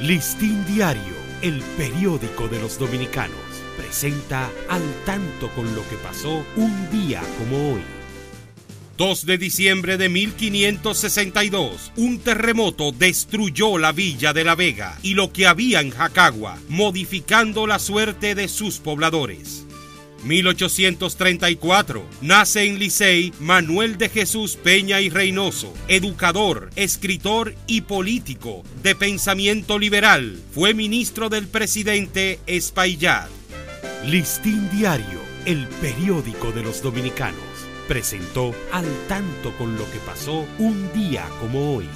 Listín Diario, el periódico de los dominicanos, presenta al tanto con lo que pasó un día como hoy. 2 de diciembre de 1562, un terremoto destruyó la villa de La Vega y lo que había en Jacagua, modificando la suerte de sus pobladores. 1834. Nace en Licey Manuel de Jesús Peña y Reynoso, educador, escritor y político de pensamiento liberal. Fue ministro del presidente Espaillat. Listín Diario, el periódico de los dominicanos, presentó al tanto con lo que pasó un día como hoy.